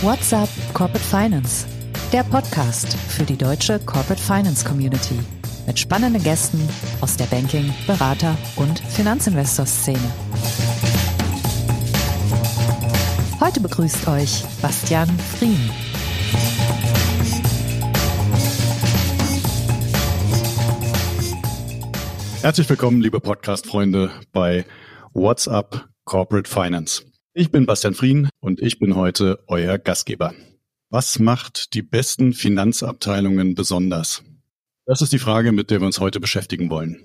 What's up Corporate Finance? Der Podcast für die deutsche Corporate Finance Community mit spannenden Gästen aus der Banking-, Berater- und Finanzinvestor-Szene. Heute begrüßt euch Bastian Frien. Herzlich willkommen, liebe Podcast-Freunde, bei What's Up Corporate Finance. Ich bin Bastian Frien und ich bin heute euer Gastgeber. Was macht die besten Finanzabteilungen besonders? Das ist die Frage, mit der wir uns heute beschäftigen wollen.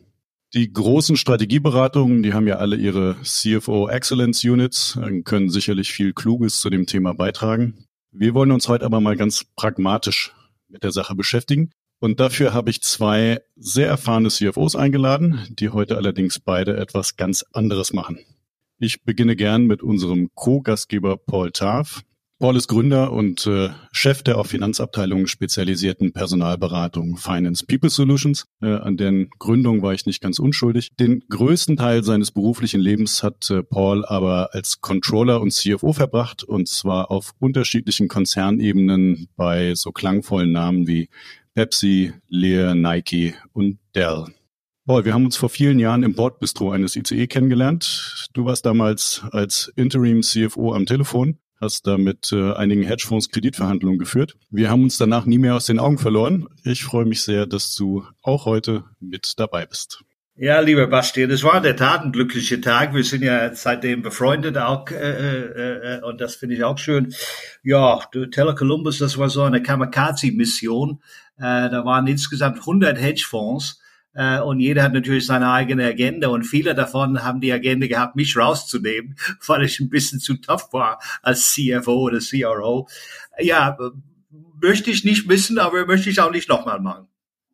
Die großen Strategieberatungen, die haben ja alle ihre CFO Excellence Units, können sicherlich viel Kluges zu dem Thema beitragen. Wir wollen uns heute aber mal ganz pragmatisch mit der Sache beschäftigen. Und dafür habe ich zwei sehr erfahrene CFOs eingeladen, die heute allerdings beide etwas ganz anderes machen. Ich beginne gern mit unserem Co-Gastgeber Paul Tarf. Paul ist Gründer und äh, Chef der auf Finanzabteilungen spezialisierten Personalberatung Finance People Solutions. Äh, an deren Gründung war ich nicht ganz unschuldig. Den größten Teil seines beruflichen Lebens hat äh, Paul aber als Controller und CFO verbracht und zwar auf unterschiedlichen Konzernebenen bei so klangvollen Namen wie Pepsi, Lear, Nike und Dell. Paul, wir haben uns vor vielen Jahren im Bordbistro eines ICE kennengelernt. Du warst damals als Interim CFO am Telefon, hast da mit äh, einigen Hedgefonds Kreditverhandlungen geführt. Wir haben uns danach nie mehr aus den Augen verloren. Ich freue mich sehr, dass du auch heute mit dabei bist. Ja, lieber Bastian, es war in der Tat ein glücklicher Tag. Wir sind ja seitdem befreundet auch äh, äh, äh und das finde ich auch schön. Ja, Tele Columbus, das war so eine Kamikaze-Mission. Äh, da waren insgesamt 100 Hedgefonds und jeder hat natürlich seine eigene Agenda und viele davon haben die Agenda gehabt, mich rauszunehmen, weil ich ein bisschen zu tough war als CFO oder CRO. Ja, möchte ich nicht wissen, aber möchte ich auch nicht nochmal machen.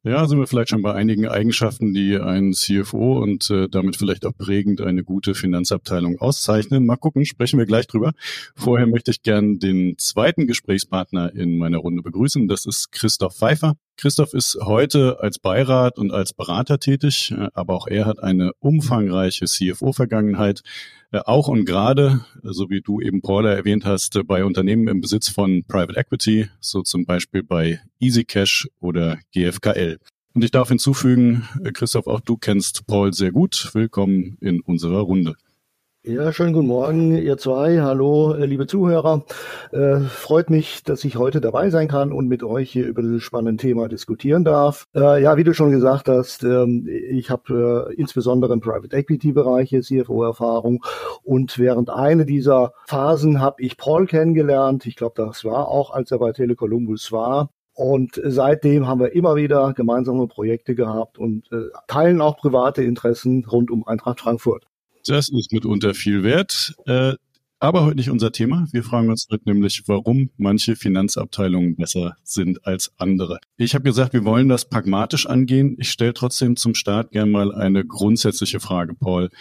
Ja, sind wir vielleicht schon bei einigen Eigenschaften, die ein CFO und äh, damit vielleicht auch prägend eine gute Finanzabteilung auszeichnen. Mal gucken, sprechen wir gleich drüber. Vorher möchte ich gern den zweiten Gesprächspartner in meiner Runde begrüßen. Das ist Christoph Pfeiffer. Christoph ist heute als Beirat und als Berater tätig, äh, aber auch er hat eine umfangreiche CFO-Vergangenheit. Äh, auch und gerade, so wie du eben Paula erwähnt hast, äh, bei Unternehmen im Besitz von Private Equity, so zum Beispiel bei EasyCash oder GFKL. Und ich darf hinzufügen, äh, Christoph, auch du kennst Paul sehr gut. Willkommen in unserer Runde. Ja, schönen guten Morgen, ihr zwei. Hallo, äh, liebe Zuhörer. Äh, freut mich, dass ich heute dabei sein kann und mit euch hier über dieses spannende Thema diskutieren darf. Äh, ja, wie du schon gesagt hast, ähm, ich habe äh, insbesondere im Private Equity Bereich CFO-Erfahrung und während einer dieser Phasen habe ich Paul kennengelernt. Ich glaube, das war auch, als er bei Telecolumbus war. Und seitdem haben wir immer wieder gemeinsame Projekte gehabt und äh, teilen auch private Interessen rund um Eintracht Frankfurt. Das ist mitunter viel wert. Äh, aber heute nicht unser Thema. Wir fragen uns heute nämlich, warum manche Finanzabteilungen besser sind als andere. Ich habe gesagt, wir wollen das pragmatisch angehen. Ich stelle trotzdem zum Start gerne mal eine grundsätzliche Frage, Paul.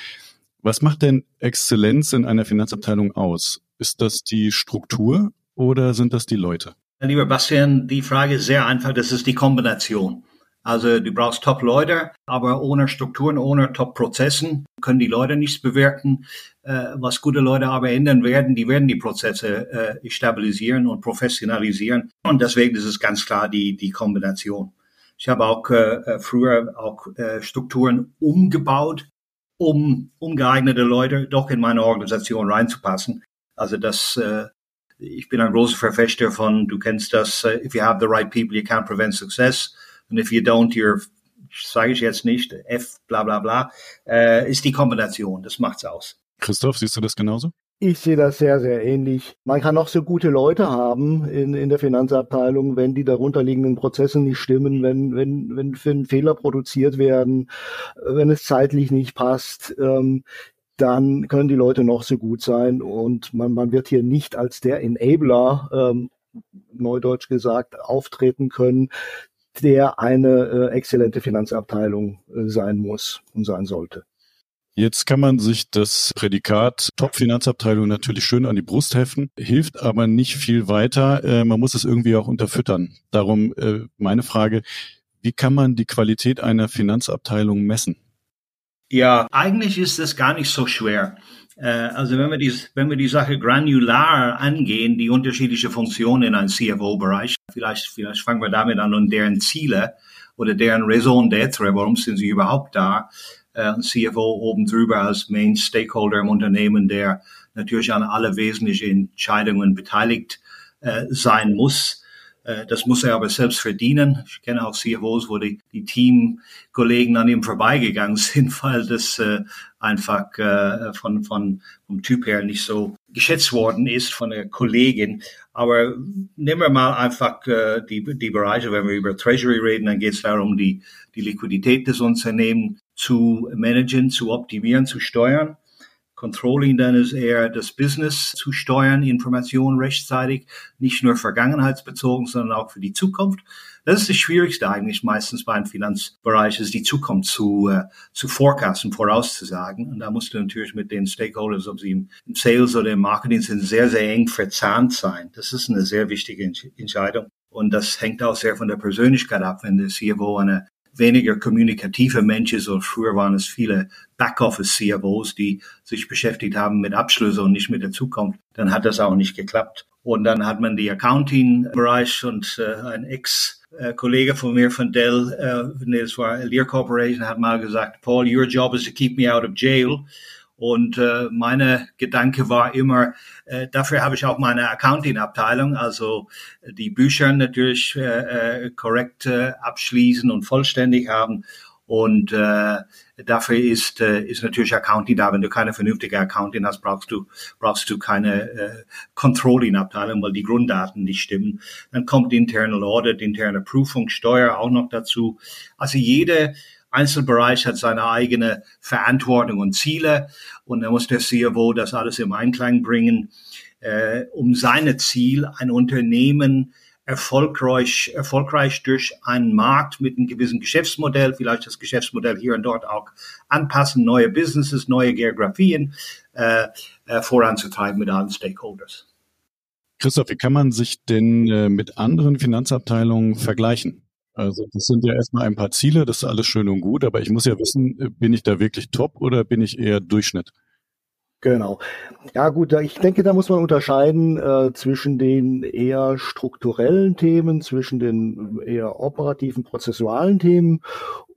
Was macht denn Exzellenz in einer Finanzabteilung aus? Ist das die Struktur oder sind das die Leute? Lieber Bastian, die Frage ist sehr einfach. Das ist die Kombination. Also du brauchst Top-Leute, aber ohne Strukturen, ohne Top-Prozessen können die Leute nichts bewirken. Äh, was gute Leute aber ändern werden, die werden die Prozesse äh, stabilisieren und professionalisieren. Und deswegen ist es ganz klar die, die Kombination. Ich habe auch äh, äh früher auch äh, Strukturen umgebaut, um, um geeignete Leute doch in meine Organisation reinzupassen. Also das, äh, ich bin ein großer Verfechter von, du kennst das, if you have the right people, you can't prevent success. Und if you don't, you're, sage ich jetzt nicht, F, bla bla bla, äh, ist die Kombination. Das macht's aus. Christoph, siehst du das genauso? Ich sehe das sehr, sehr ähnlich. Man kann auch so gute Leute haben in, in der Finanzabteilung, wenn die darunterliegenden Prozesse nicht stimmen, wenn, wenn, wenn für Fehler produziert werden, wenn es zeitlich nicht passt, ähm, dann können die Leute noch so gut sein und man, man wird hier nicht als der Enabler ähm, neudeutsch gesagt, auftreten können, der eine äh, exzellente Finanzabteilung äh, sein muss und sein sollte. Jetzt kann man sich das Prädikat Top-Finanzabteilung natürlich schön an die Brust heften, hilft aber nicht viel weiter. Äh, man muss es irgendwie auch unterfüttern. Darum äh, meine Frage, wie kann man die Qualität einer Finanzabteilung messen? Ja, eigentlich ist das gar nicht so schwer. Äh, also wenn wir, die, wenn wir die Sache granular angehen, die unterschiedliche Funktionen in einem CFO-Bereich, vielleicht, vielleicht fangen wir damit an und deren Ziele oder deren Raison d'être, warum sind sie überhaupt da? Äh, ein CFO oben drüber als Main Stakeholder im Unternehmen, der natürlich an alle wesentlichen Entscheidungen beteiligt äh, sein muss. Äh, das muss er aber selbst verdienen. Ich kenne auch CFOs, wo die, die Teamkollegen an ihm vorbeigegangen sind, weil das äh, einfach äh, von, von, vom Typ her nicht so geschätzt worden ist von der Kollegin. Aber nehmen wir mal einfach äh, die, die Bereiche, wenn wir über Treasury reden, dann geht es darum, die, die Liquidität des Unternehmens zu managen, zu optimieren, zu steuern. Controlling dann ist eher das Business zu steuern, Informationen rechtzeitig, nicht nur vergangenheitsbezogen, sondern auch für die Zukunft. Das ist das Schwierigste eigentlich meistens beim Finanzbereich, ist die Zukunft zu, äh, zu forecasten, vorauszusagen. Und da musst du natürlich mit den Stakeholders, ob sie im, Sales oder im Marketing sind, sehr, sehr eng verzahnt sein. Das ist eine sehr wichtige Entscheidung. Und das hängt auch sehr von der Persönlichkeit ab. Wenn der CFO eine weniger kommunikative Menschen. So früher waren es viele Backoffice-CFOs, die sich beschäftigt haben mit Abschlüsse und nicht mit der Zukunft. Dann hat das auch nicht geklappt. Und dann hat man die Accounting-Bereich und äh, ein Ex-Kollege von mir von Dell, äh, das war Lear Corporation, hat mal gesagt, Paul, your job is to keep me out of jail. Und äh, meine Gedanke war immer, äh, dafür habe ich auch meine Accounting-Abteilung, also die Bücher natürlich äh, äh, korrekt äh, abschließen und vollständig haben. Und äh, dafür ist, äh, ist natürlich Accounting da. Wenn du keine vernünftige Accounting hast, brauchst du, brauchst du keine äh, Controlling-Abteilung, weil die Grunddaten nicht stimmen. Dann kommt Internal Audit, interne Prüfung, Steuer auch noch dazu. Also jede Einzelbereich hat seine eigene Verantwortung und Ziele und da muss der CFO das alles im Einklang bringen, äh, um seine Ziel, ein Unternehmen erfolgreich, erfolgreich durch einen Markt mit einem gewissen Geschäftsmodell, vielleicht das Geschäftsmodell hier und dort auch anpassen, neue Businesses, neue Geografien äh, äh, voranzutreiben mit allen Stakeholders. Christoph, wie kann man sich denn äh, mit anderen Finanzabteilungen vergleichen? Also das sind ja erstmal ein paar Ziele, das ist alles schön und gut, aber ich muss ja wissen, bin ich da wirklich top oder bin ich eher Durchschnitt? Genau. Ja gut, ich denke, da muss man unterscheiden äh, zwischen den eher strukturellen Themen, zwischen den eher operativen, prozessualen Themen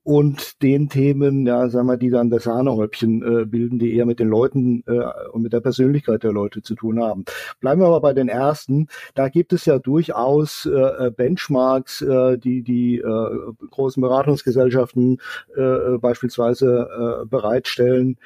und den Themen, ja, sagen wir, die dann das Sahnehäubchen äh, bilden, die eher mit den Leuten äh, und mit der Persönlichkeit der Leute zu tun haben. Bleiben wir aber bei den ersten. Da gibt es ja durchaus äh, äh Benchmarks, äh, die die äh, großen Beratungsgesellschaften äh, äh beispielsweise äh, bereitstellen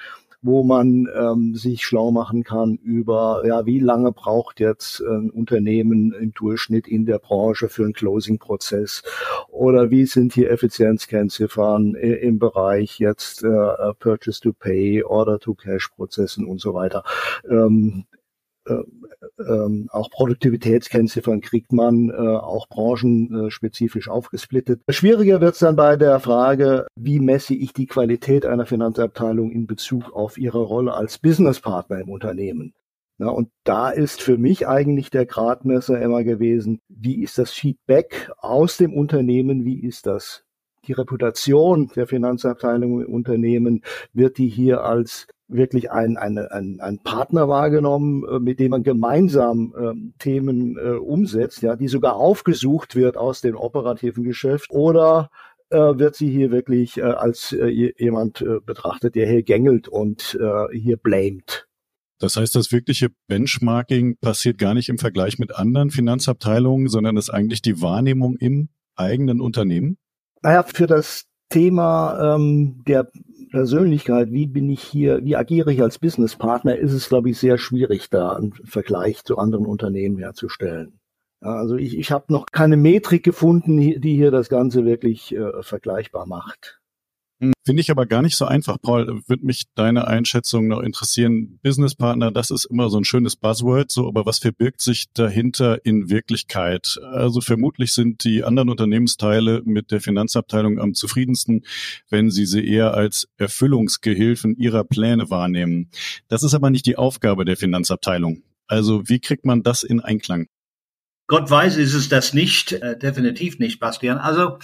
wo man ähm, sich schlau machen kann über, ja, wie lange braucht jetzt ein Unternehmen im Durchschnitt in der Branche für einen Closing-Prozess oder wie sind hier Effizienzkennziffern im Bereich jetzt äh, Purchase to Pay, Order to Cash Prozessen und so weiter. Ähm, äh, ähm, auch Produktivitätskennziffern kriegt man äh, auch branchenspezifisch aufgesplittet. Schwieriger wird es dann bei der Frage, wie messe ich die Qualität einer Finanzabteilung in Bezug auf ihre Rolle als Businesspartner im Unternehmen. Ja, und da ist für mich eigentlich der Gradmesser immer gewesen, wie ist das Feedback aus dem Unternehmen, wie ist das die Reputation der Finanzabteilung im Unternehmen, wird die hier als wirklich ein, ein, ein, ein Partner wahrgenommen, äh, mit dem man gemeinsam äh, Themen äh, umsetzt, ja, die sogar aufgesucht wird aus dem operativen Geschäft oder äh, wird sie hier wirklich äh, als äh, jemand äh, betrachtet, der hier gängelt und äh, hier blamed. Das heißt, das wirkliche Benchmarking passiert gar nicht im Vergleich mit anderen Finanzabteilungen, sondern ist eigentlich die Wahrnehmung im eigenen Unternehmen? Naja, für das Thema ähm, der Persönlichkeit, wie bin ich hier, wie agiere ich als Businesspartner, ist es, glaube ich, sehr schwierig, da einen Vergleich zu anderen Unternehmen herzustellen. Also ich, ich habe noch keine Metrik gefunden, die hier das Ganze wirklich äh, vergleichbar macht. Finde ich aber gar nicht so einfach. Paul, würde mich deine Einschätzung noch interessieren. Businesspartner, das ist immer so ein schönes Buzzword, so, aber was verbirgt sich dahinter in Wirklichkeit? Also vermutlich sind die anderen Unternehmensteile mit der Finanzabteilung am zufriedensten, wenn sie sie eher als Erfüllungsgehilfen ihrer Pläne wahrnehmen. Das ist aber nicht die Aufgabe der Finanzabteilung. Also wie kriegt man das in Einklang? Gott weiß, ist es das nicht, äh, definitiv nicht, Bastian. Also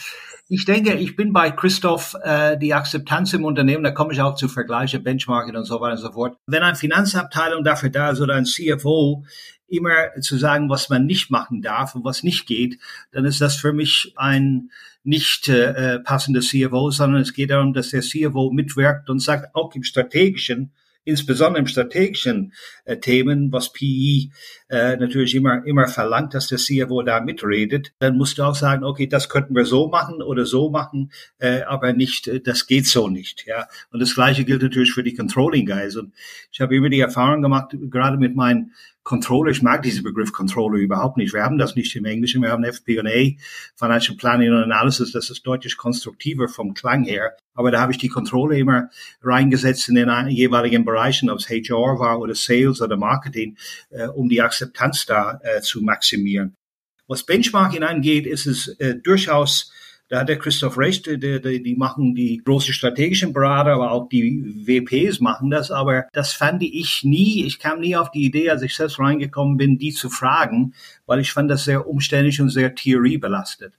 ich denke, ich bin bei Christoph, äh, die Akzeptanz im Unternehmen, da komme ich auch zu Vergleiche, Benchmarking und so weiter und so fort. Wenn eine Finanzabteilung dafür da ist oder ein CFO immer zu sagen, was man nicht machen darf und was nicht geht, dann ist das für mich ein nicht äh, passender CFO, sondern es geht darum, dass der CFO mitwirkt und sagt, auch im strategischen, insbesondere im strategischen äh, Themen, was PE äh, natürlich immer, immer verlangt, dass der CFO da mitredet, dann musst du auch sagen, okay, das könnten wir so machen oder so machen, äh, aber nicht, äh, das geht so nicht. Ja, Und das Gleiche gilt natürlich für die Controlling Guys. Und ich habe immer die Erfahrung gemacht, gerade mit meinen Controller, ich mag diesen Begriff Controller überhaupt nicht. Wir haben das nicht im Englischen, wir haben FP&A, Financial Planning und Analysis, das ist deutlich konstruktiver vom Klang her. Aber da habe ich die Controller immer reingesetzt in den jeweiligen Bereichen, ob es HR war oder Sales oder Marketing, äh, um die Akzeptanz da äh, zu maximieren. Was Benchmarking angeht, ist es äh, durchaus da hat der Christoph recht, die, die, die machen die großen strategischen Berater, aber auch die WPs machen das. Aber das fand ich nie, ich kam nie auf die Idee, als ich selbst reingekommen bin, die zu fragen, weil ich fand das sehr umständlich und sehr theoriebelastet.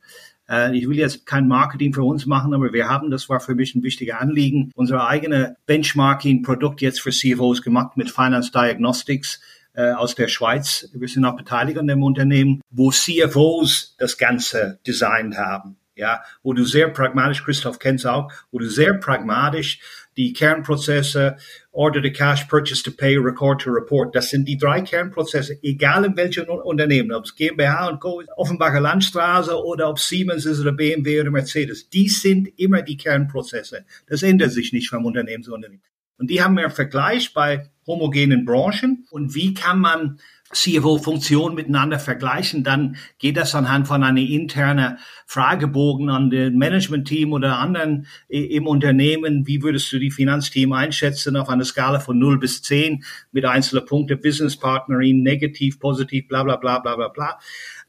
Äh, ich will jetzt kein Marketing für uns machen, aber wir haben, das war für mich ein wichtiger Anliegen, unser eigene Benchmarking-Produkt jetzt für CFOs gemacht mit Finance Diagnostics äh, aus der Schweiz. Wir sind auch beteiligt an dem Unternehmen, wo CFOs das Ganze designt haben ja, wo du sehr pragmatisch, Christoph kennt's auch, wo du sehr pragmatisch die Kernprozesse, Order to Cash, Purchase to Pay, Record to Report, das sind die drei Kernprozesse, egal in welchem Unternehmen, ob es GmbH und Co. ist, Offenbacher Landstraße oder ob Siemens ist oder BMW oder Mercedes, die sind immer die Kernprozesse. Das ändert sich nicht vom Unternehmen zu Unternehmen. Und die haben wir im Vergleich bei homogenen Branchen. Und wie kann man CFO-Funktionen miteinander vergleichen, dann geht das anhand von einer internen Fragebogen an den Management-Team oder anderen im Unternehmen. Wie würdest du die Finanzteam einschätzen auf einer Skala von 0 bis 10 mit einzelnen Punkten, Business Partnering, negativ, positiv, bla, bla, bla, bla, bla, bla.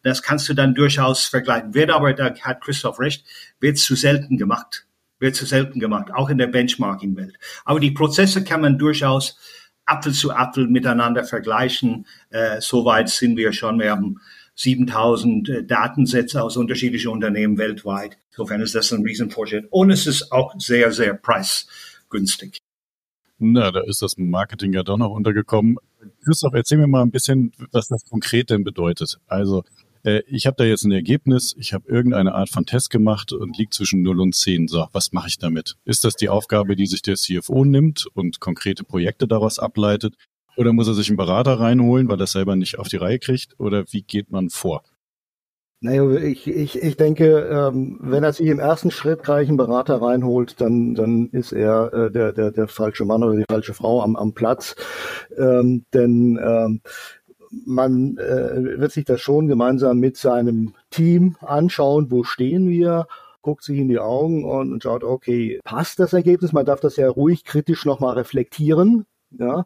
Das kannst du dann durchaus vergleichen. Wird aber, da hat Christoph recht, wird zu selten gemacht. Wird zu selten gemacht, auch in der Benchmarking-Welt. Aber die Prozesse kann man durchaus Apfel zu Apfel miteinander vergleichen. Äh, Soweit sind wir schon. Wir haben 7000 äh, Datensätze aus unterschiedlichen Unternehmen weltweit. Insofern ist das ein Riesenfortschritt. Und es ist auch sehr, sehr preisgünstig. Na, da ist das Marketing ja doch noch untergekommen. Christoph, erzähl mir mal ein bisschen, was das konkret denn bedeutet. Also äh, ich habe da jetzt ein Ergebnis, ich habe irgendeine Art von Test gemacht und liegt zwischen 0 und 10. So, was mache ich damit? Ist das die Aufgabe, die sich der CFO nimmt und konkrete Projekte daraus ableitet? Oder muss er sich einen Berater reinholen, weil er selber nicht auf die Reihe kriegt? Oder wie geht man vor? Naja, ich, ich, ich denke, ähm, wenn er sich im ersten Schritt gleich einen Berater reinholt, dann, dann ist er äh, der, der, der falsche Mann oder die falsche Frau am, am Platz. Ähm, denn ähm, man äh, wird sich das schon gemeinsam mit seinem Team anschauen, wo stehen wir, guckt sich in die Augen und, schaut, okay, passt das Ergebnis? Man darf das ja ruhig kritisch nochmal reflektieren. Ja,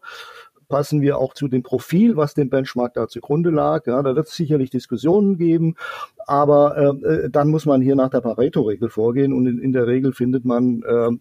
passen wir auch zu dem Profil, was dem Benchmark da zugrunde lag. Ja, da wird es sicherlich Diskussionen geben, aber äh, äh, dann muss man hier nach der Pareto-Regel vorgehen und in, in, der Regel findet man äh, äh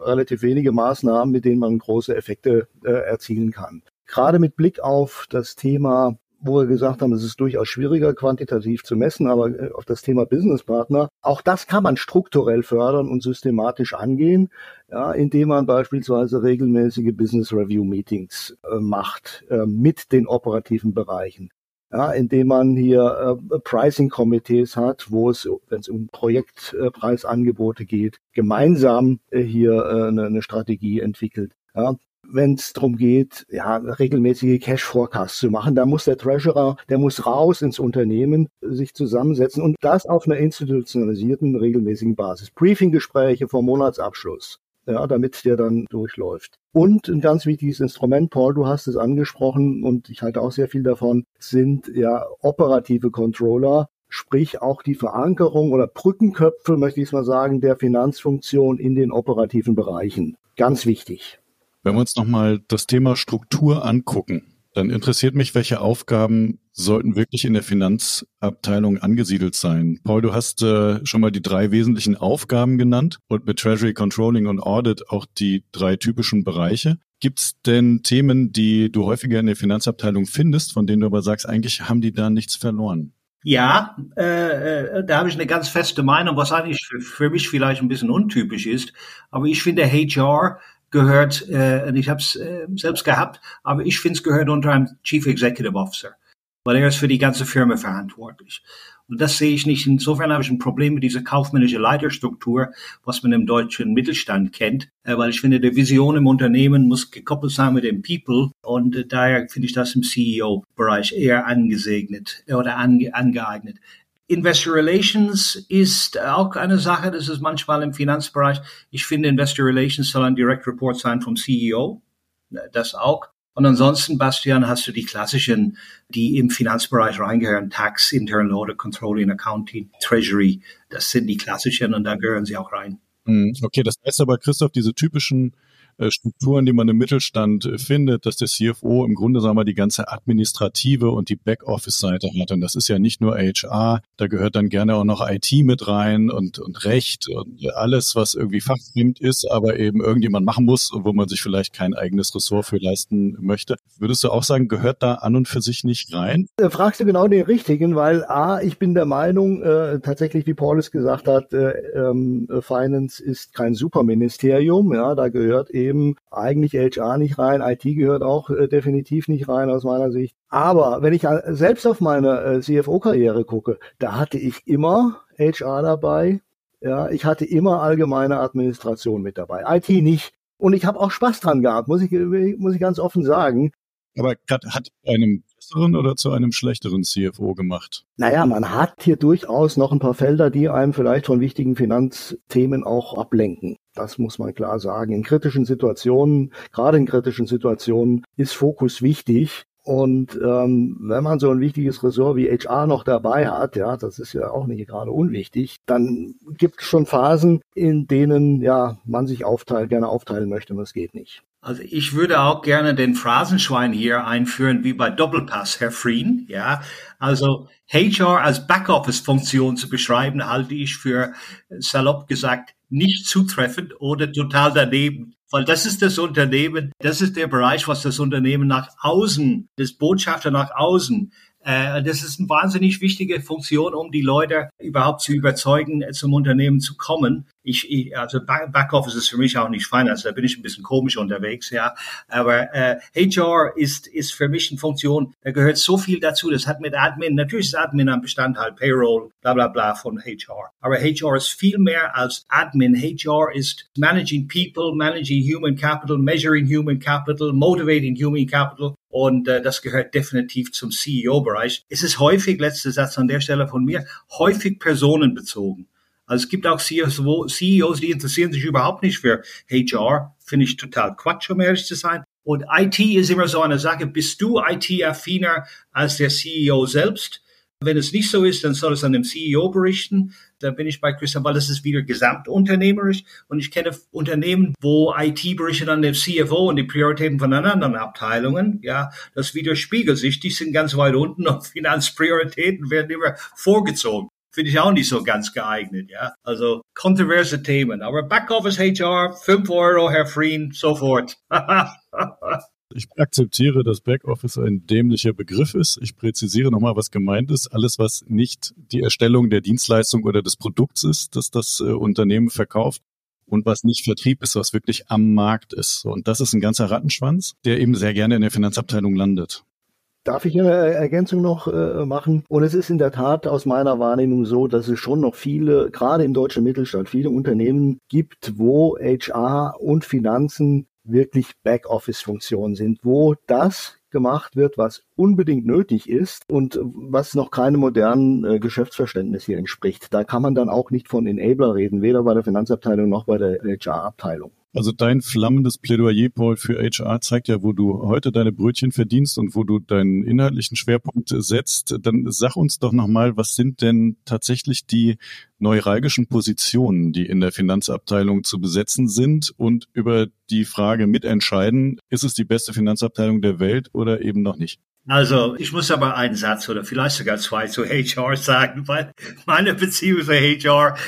relativ wenige Maßnahmen, mit denen man große Effekte äh, erzielen kann gerade mit Blick auf das Thema, wo wir gesagt haben, es ist durchaus schwieriger quantitativ zu messen, aber äh, auf das Thema Business Partner, auch das kann man strukturell fördern und systematisch angehen, ja, indem man beispielsweise regelmäßige Business Review Meetings äh, macht äh, mit den operativen Bereichen. Ja, indem man hier äh, Pricing-Komitees hat, wo es, wenn es um Projektpreisangebote geht, gemeinsam äh, hier äh, eine, eine Strategie entwickelt. Ja, wenn es darum geht, ja, regelmäßige Cash-Forecasts zu machen. Da muss der Treasurer, der muss raus ins Unternehmen, sich zusammensetzen und das auf einer institutionalisierten, regelmäßigen Basis. Briefinggespräche vor Monatsabschluss. Ja, damit der dann durchläuft. Und ein ganz wichtiges Instrument, Paul, du hast es angesprochen und ich halte auch sehr viel davon, sind ja operative Controller, sprich auch die Verankerung oder Brückenköpfe, möchte ich es mal sagen, der Finanzfunktion in den operativen Bereichen. Ganz wichtig. Wenn wir uns nochmal das Thema Struktur angucken, dann interessiert mich, welche Aufgaben sollten wirklich in der Finanzabteilung angesiedelt sein. Paul, du hast äh, schon mal die drei wesentlichen Aufgaben genannt und mit Treasury Controlling und Audit auch die drei typischen Bereiche. Gibt es denn Themen, die du häufiger in der Finanzabteilung findest, von denen du aber sagst, eigentlich haben die da nichts verloren? Ja, äh, äh da habe ich eine ganz feste Meinung, was eigentlich für, für mich vielleicht ein bisschen untypisch ist. Aber ich finde HR gehört, äh, ich habe es äh, selbst gehabt, aber ich finde es gehört unter einem Chief Executive Officer, weil er ist für die ganze Firma verantwortlich. Und das sehe ich nicht. Insofern habe ich ein Problem mit dieser kaufmännische Leiterstruktur, was man im deutschen Mittelstand kennt, äh, weil ich finde, die Vision im Unternehmen muss gekoppelt sein mit dem People und daher finde ich das im CEO-Bereich eher angesegnet oder ange angeeignet. Investor Relations ist auch eine Sache, das ist manchmal im Finanzbereich. Ich finde, Investor Relations soll ein Direct Report sein vom CEO. Das auch. Und ansonsten, Bastian, hast du die klassischen, die im Finanzbereich reingehören. Tax, Internal Audit, Controlling, Accounting, Treasury. Das sind die klassischen und da gehören sie auch rein. Hm, okay, das heißt aber, Christoph, diese typischen Strukturen, die man im Mittelstand äh, findet, dass der CFO im Grunde, sagen wir, die ganze administrative und die Backoffice-Seite hat. Und das ist ja nicht nur HR, da gehört dann gerne auch noch IT mit rein und, und Recht und alles, was irgendwie fachfremd ist, aber eben irgendjemand machen muss, wo man sich vielleicht kein eigenes Ressort für leisten möchte. Würdest du auch sagen, gehört da an und für sich nicht rein? Äh, fragst du genau den richtigen, weil A, ich bin der Meinung, äh, tatsächlich, wie Paul es gesagt hat, äh, ähm, Finance ist kein Superministerium, ja, da gehört eben eben eigentlich HR nicht rein, IT gehört auch äh, definitiv nicht rein aus meiner Sicht. Aber wenn ich selbst auf meine äh, CFO-Karriere gucke, da hatte ich immer HR dabei. Ja, ich hatte immer allgemeine Administration mit dabei. IT nicht. Und ich habe auch Spaß dran gehabt, muss ich, muss ich ganz offen sagen. Aber hat einem besseren oder zu einem schlechteren CFO gemacht? Naja, man hat hier durchaus noch ein paar Felder, die einem vielleicht von wichtigen Finanzthemen auch ablenken. Das muss man klar sagen. In kritischen Situationen, gerade in kritischen Situationen, ist Fokus wichtig. Und ähm, wenn man so ein wichtiges Ressort wie HR noch dabei hat, ja, das ist ja auch nicht gerade unwichtig, dann gibt es schon Phasen, in denen ja man sich aufteilt, gerne aufteilen möchte und es geht nicht. Also ich würde auch gerne den Phrasenschwein hier einführen, wie bei Doppelpass, Herr Frien. Ja, also HR als Backoffice-Funktion zu beschreiben, halte ich für salopp gesagt nicht zutreffend oder total daneben. Weil das ist das Unternehmen, das ist der Bereich, was das Unternehmen nach außen, das Botschafter nach außen äh, das ist eine wahnsinnig wichtige Funktion, um die Leute überhaupt zu überzeugen, äh, zum Unternehmen zu kommen. Ich, ich also Backoffice ist für mich auch nicht fein, also da bin ich ein bisschen komisch unterwegs, ja. Aber äh, HR ist ist für mich eine Funktion, da gehört so viel dazu. Das hat mit Admin, natürlich ist Admin ein Bestandteil, Payroll, bla bla bla von HR. Aber HR ist viel mehr als Admin. HR ist managing people, managing human capital, measuring human capital, motivating human capital. Und äh, das gehört definitiv zum CEO-Bereich. Es ist häufig, letzter Satz an der Stelle von mir, häufig personenbezogen. Also es gibt auch CEOs, CEOs, die interessieren sich überhaupt nicht für HR. Finde ich total Quatsch, um ehrlich zu sein. Und IT ist immer so eine Sache, bist du IT-affiner als der CEO selbst? Wenn es nicht so ist, dann soll es an dem CEO berichten. Da bin ich bei Christian, weil es ist wieder gesamtunternehmerisch. Und ich kenne Unternehmen, wo IT berichtet an dem CFO und die Prioritäten von anderen Abteilungen. Ja, das widerspiegelt sich. Die sind ganz weit unten und Finanzprioritäten werden immer vorgezogen. Finde ich auch nicht so ganz geeignet, ja. Also kontroverse Themen. Aber Backoffice HR, 5 Euro, Herr Frien, sofort. Ich akzeptiere, dass Backoffice ein dämlicher Begriff ist. Ich präzisiere nochmal, was gemeint ist. Alles, was nicht die Erstellung der Dienstleistung oder des Produkts ist, das das äh, Unternehmen verkauft und was nicht Vertrieb ist, was wirklich am Markt ist. Und das ist ein ganzer Rattenschwanz, der eben sehr gerne in der Finanzabteilung landet. Darf ich eine Ergänzung noch äh, machen? Und es ist in der Tat aus meiner Wahrnehmung so, dass es schon noch viele, gerade im deutschen Mittelstand, viele Unternehmen gibt, wo HR und Finanzen wirklich Backoffice-Funktionen sind, wo das gemacht wird, was unbedingt nötig ist und was noch keinem modernen äh, Geschäftsverständnis hier entspricht. Da kann man dann auch nicht von Enabler reden, weder bei der Finanzabteilung noch bei der HR-Abteilung. Also dein flammendes Plädoyer, Paul, für HR zeigt ja, wo du heute deine Brötchen verdienst und wo du deinen inhaltlichen Schwerpunkt setzt. Dann sag uns doch nochmal, was sind denn tatsächlich die neuralgischen Positionen, die in der Finanzabteilung zu besetzen sind und über die Frage mitentscheiden, ist es die beste Finanzabteilung der Welt oder eben noch nicht? Also, ich muss aber einen Satz oder vielleicht sogar zwei zu HR sagen, weil meine Beziehung zu HR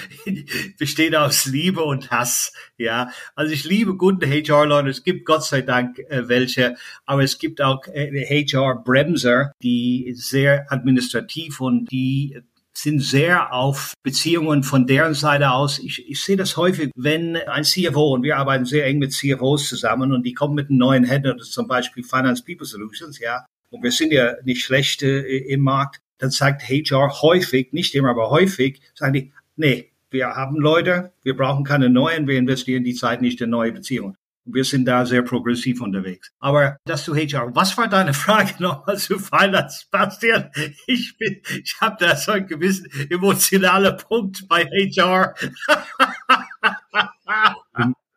besteht aus Liebe und Hass. Ja, also ich liebe gute HR-Leute. Es gibt Gott sei Dank äh, welche, aber es gibt auch äh, HR-Bremser, die sehr administrativ und die sind sehr auf Beziehungen von deren Seite aus. Ich, ich sehe das häufig, wenn ein CFO, und wir arbeiten sehr eng mit CFOs zusammen, und die kommen mit einem neuen Head, zum Beispiel Finance People Solutions, ja, und wir sind ja nicht schlecht äh, im Markt, dann sagt HR häufig, nicht immer, aber häufig, sagen die, nee, wir haben Leute, wir brauchen keine neuen, wir investieren die Zeit nicht in neue Beziehungen. Wir sind da sehr progressiv unterwegs. Aber das zu HR. Was war deine Frage nochmal zu Finance, Bastian? Ich bin, ich habe da so einen gewissen emotionalen Punkt bei HR.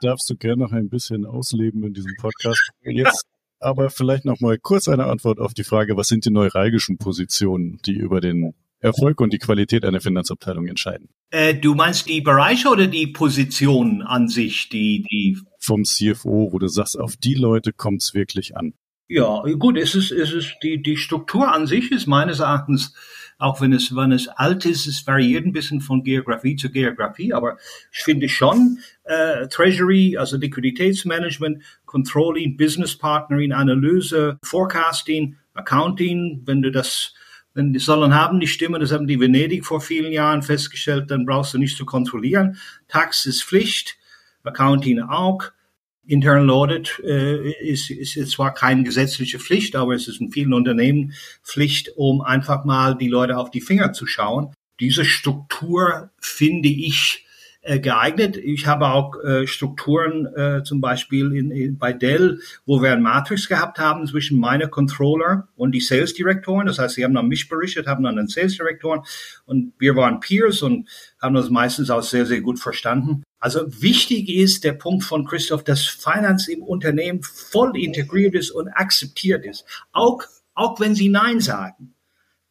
Darfst du gerne noch ein bisschen ausleben in diesem Podcast. Jetzt aber vielleicht noch mal kurz eine Antwort auf die Frage, was sind die neuralgischen Positionen, die über den Erfolg und die Qualität einer Finanzabteilung entscheiden? Äh, du meinst die Bereiche oder die Position an sich, die, die vom CFO, wo du sagst, auf die Leute kommt es wirklich an? Ja, gut, es ist, es ist die, die Struktur an sich ist meines Erachtens auch wenn es, wenn es alt ist, es variiert ein bisschen von Geografie zu Geografie, aber ich finde schon, äh, Treasury, also Liquiditätsmanagement, Controlling, Business Partnering, Analyse, Forecasting, Accounting, wenn du das wenn die sollen haben die Stimme, das haben die Venedig vor vielen Jahren festgestellt, dann brauchst du nicht zu kontrollieren. Tax ist Pflicht, Accounting auch. Internal Audit äh, ist, ist zwar keine gesetzliche Pflicht, aber es ist in vielen Unternehmen Pflicht, um einfach mal die Leute auf die Finger zu schauen. Diese Struktur finde ich äh, geeignet. Ich habe auch äh, Strukturen, äh, zum Beispiel in, in, bei Dell, wo wir ein Matrix gehabt haben zwischen meiner Controller und die Sales Direktoren. Das heißt, sie haben an mich berichtet, haben dann den Sales Direktoren und wir waren Peers und haben uns meistens auch sehr, sehr gut verstanden. Also wichtig ist der Punkt von Christoph, dass Finance im Unternehmen voll integriert ist und akzeptiert ist. Auch, auch wenn sie Nein sagen.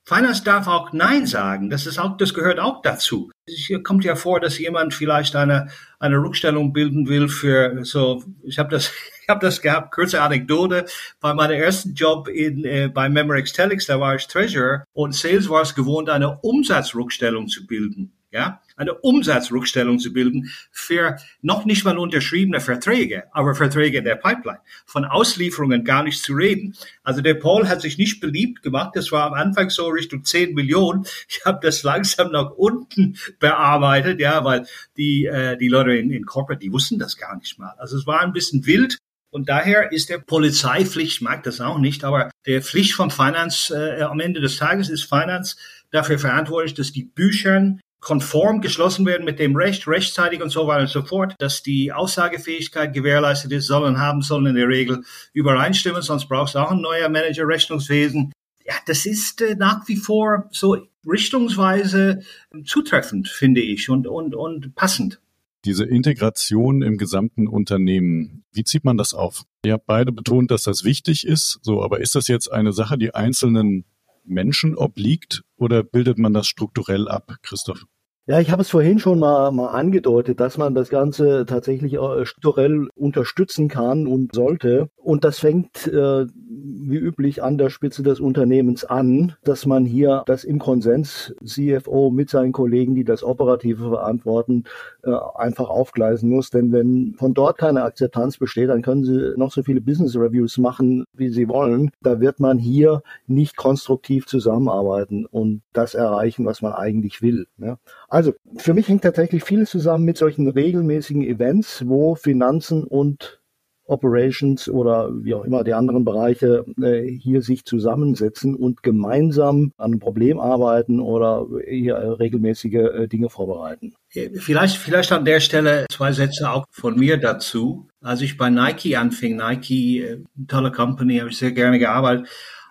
Finance darf auch Nein sagen. Das ist auch, das gehört auch dazu. Hier kommt ja vor, dass jemand vielleicht eine, eine Rückstellung bilden will für so, ich habe das, ich habe das gehabt, kurze Anekdote, bei meinem ersten Job in, äh, bei Memorex Telex, da war ich Treasurer und Sales war es gewohnt, eine Umsatzrückstellung zu bilden ja, eine Umsatzrückstellung zu bilden für noch nicht mal unterschriebene Verträge, aber Verträge in der Pipeline. Von Auslieferungen gar nicht zu reden. Also der Paul hat sich nicht beliebt gemacht. Das war am Anfang so Richtung 10 Millionen. Ich habe das langsam nach unten bearbeitet, ja, weil die, äh, die Leute in, in Corporate, die wussten das gar nicht mal. Also es war ein bisschen wild. Und daher ist der Polizeipflicht, ich mag das auch nicht, aber der Pflicht von Finance äh, am Ende des Tages ist Finance dafür verantwortlich, dass die Büchern konform geschlossen werden mit dem Recht, rechtzeitig und so weiter und so fort, dass die Aussagefähigkeit gewährleistet ist, sollen haben, sollen in der Regel übereinstimmen, sonst brauchst du auch ein neuer Manager Rechnungswesen. Ja, das ist äh, nach wie vor so richtungsweise zutreffend, finde ich, und, und, und passend. Diese Integration im gesamten Unternehmen, wie zieht man das auf? Ihr habt beide betont, dass das wichtig ist, so, aber ist das jetzt eine Sache, die einzelnen Menschen obliegt oder bildet man das strukturell ab, Christoph? Ja, ich habe es vorhin schon mal, mal angedeutet, dass man das Ganze tatsächlich äh, strukturell unterstützen kann und sollte. Und das fängt äh, wie üblich an der Spitze des Unternehmens an, dass man hier das im Konsens CFO mit seinen Kollegen, die das Operative verantworten, äh, einfach aufgleisen muss. Denn wenn von dort keine Akzeptanz besteht, dann können sie noch so viele Business Reviews machen, wie sie wollen. Da wird man hier nicht konstruktiv zusammenarbeiten und das erreichen, was man eigentlich will. Ja. Also für mich hängt tatsächlich vieles zusammen mit solchen regelmäßigen Events, wo Finanzen und Operations oder wie auch immer die anderen Bereiche äh, hier sich zusammensetzen und gemeinsam an einem Problem arbeiten oder hier äh, regelmäßige äh, Dinge vorbereiten. Vielleicht, vielleicht an der Stelle zwei Sätze auch von mir dazu. Als ich bei Nike anfing, Nike, äh, tolle Company, habe ich sehr gerne gearbeitet,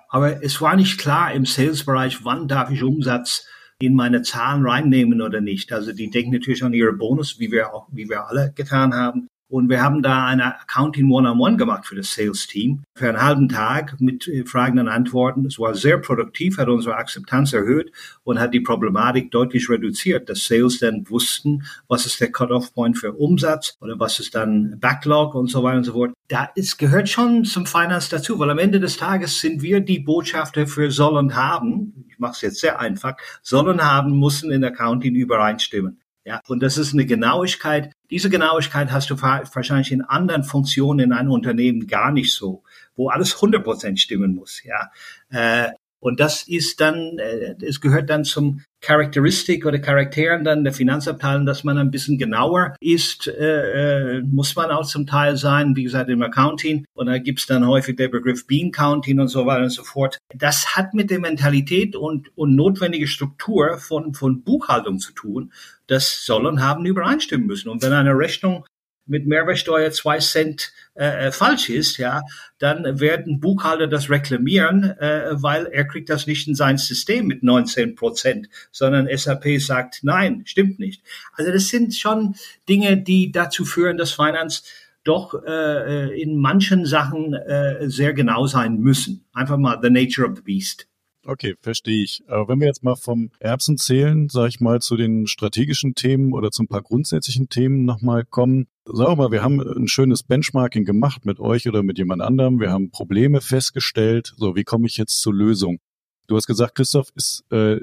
aber es war nicht klar im Sales-Bereich, wann darf ich Umsatz in meine Zahlen reinnehmen oder nicht. Also die denken natürlich an ihre Bonus, wie wir auch, wie wir alle getan haben. Und wir haben da eine Accounting One-on-One gemacht für das Sales-Team. Für einen halben Tag mit äh, Fragen und Antworten. Es war sehr produktiv, hat unsere Akzeptanz erhöht und hat die Problematik deutlich reduziert, dass Sales dann wussten, was ist der Cut-off-Point für Umsatz oder was ist dann Backlog und so weiter und so fort. Da ist, gehört schon zum Finance dazu, weil am Ende des Tages sind wir die Botschafter für soll und haben. Ich mache es jetzt sehr einfach. Soll und haben müssen in Accounting übereinstimmen. Ja, und das ist eine Genauigkeit. Diese Genauigkeit hast du wahrscheinlich in anderen Funktionen in einem Unternehmen gar nicht so, wo alles 100 Prozent stimmen muss. Ja, äh, und das ist dann, äh, es gehört dann zum Charakteristik oder Charakteren dann der Finanzabteilung, dass man ein bisschen genauer ist, äh, äh, muss man auch zum Teil sein, wie gesagt, im Accounting. Und da gibt's dann häufig der Begriff Bean Counting und so weiter und so fort. Das hat mit der Mentalität und, und notwendige Struktur von, von Buchhaltung zu tun. Das soll und haben übereinstimmen müssen. Und wenn eine Rechnung mit Mehrwertsteuer zwei Cent äh, äh, falsch ist, ja, dann werden Buchhalter das reklamieren, äh, weil er kriegt das nicht in sein System mit 19 Prozent, sondern SAP sagt, nein, stimmt nicht. Also das sind schon Dinge, die dazu führen, dass Finance doch äh, äh in manchen Sachen äh, sehr genau sein müssen. Einfach mal the nature of the beast. Okay, verstehe ich. Aber wenn wir jetzt mal vom Erbsen zählen, sage ich mal, zu den strategischen Themen oder zu ein paar grundsätzlichen Themen nochmal kommen. Sag mal, wir haben ein schönes Benchmarking gemacht mit euch oder mit jemand anderem. Wir haben Probleme festgestellt. So, wie komme ich jetzt zur Lösung? Du hast gesagt, Christoph, ist äh,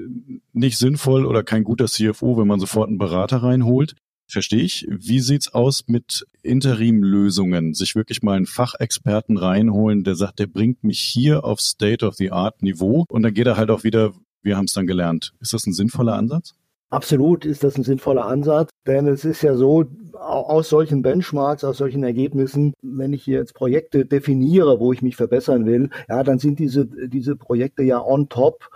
nicht sinnvoll oder kein guter CFO, wenn man sofort einen Berater reinholt. Verstehe ich. Wie sieht's aus mit Interimlösungen? Sich wirklich mal einen Fachexperten reinholen, der sagt, der bringt mich hier auf State-of-the-Art-Niveau und dann geht er halt auch wieder, wir haben es dann gelernt. Ist das ein sinnvoller Ansatz? Absolut ist das ein sinnvoller Ansatz, denn es ist ja so, aus solchen Benchmarks, aus solchen Ergebnissen, wenn ich jetzt Projekte definiere, wo ich mich verbessern will, ja, dann sind diese, diese Projekte ja on top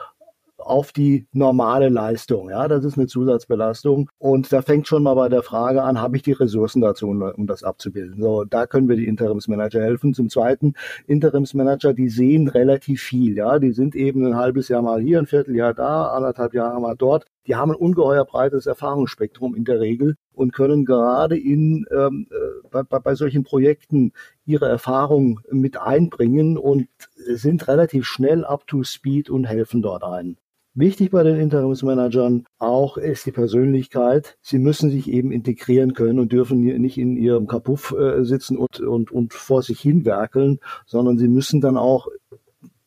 auf die normale Leistung. Ja, das ist eine Zusatzbelastung. Und da fängt schon mal bei der Frage an, habe ich die Ressourcen dazu, um das abzubilden? So, da können wir die Interimsmanager helfen. Zum Zweiten, Interimsmanager, die sehen relativ viel. Ja, die sind eben ein halbes Jahr mal hier, ein Vierteljahr da, anderthalb Jahre mal dort. Die haben ein ungeheuer breites Erfahrungsspektrum in der Regel und können gerade in ähm, äh, bei, bei solchen Projekten ihre Erfahrung mit einbringen und sind relativ schnell up to speed und helfen dort ein. Wichtig bei den Interimsmanagern auch ist die Persönlichkeit. Sie müssen sich eben integrieren können und dürfen nicht in ihrem Kapuff äh, sitzen und, und, und vor sich hinwerkeln, sondern sie müssen dann auch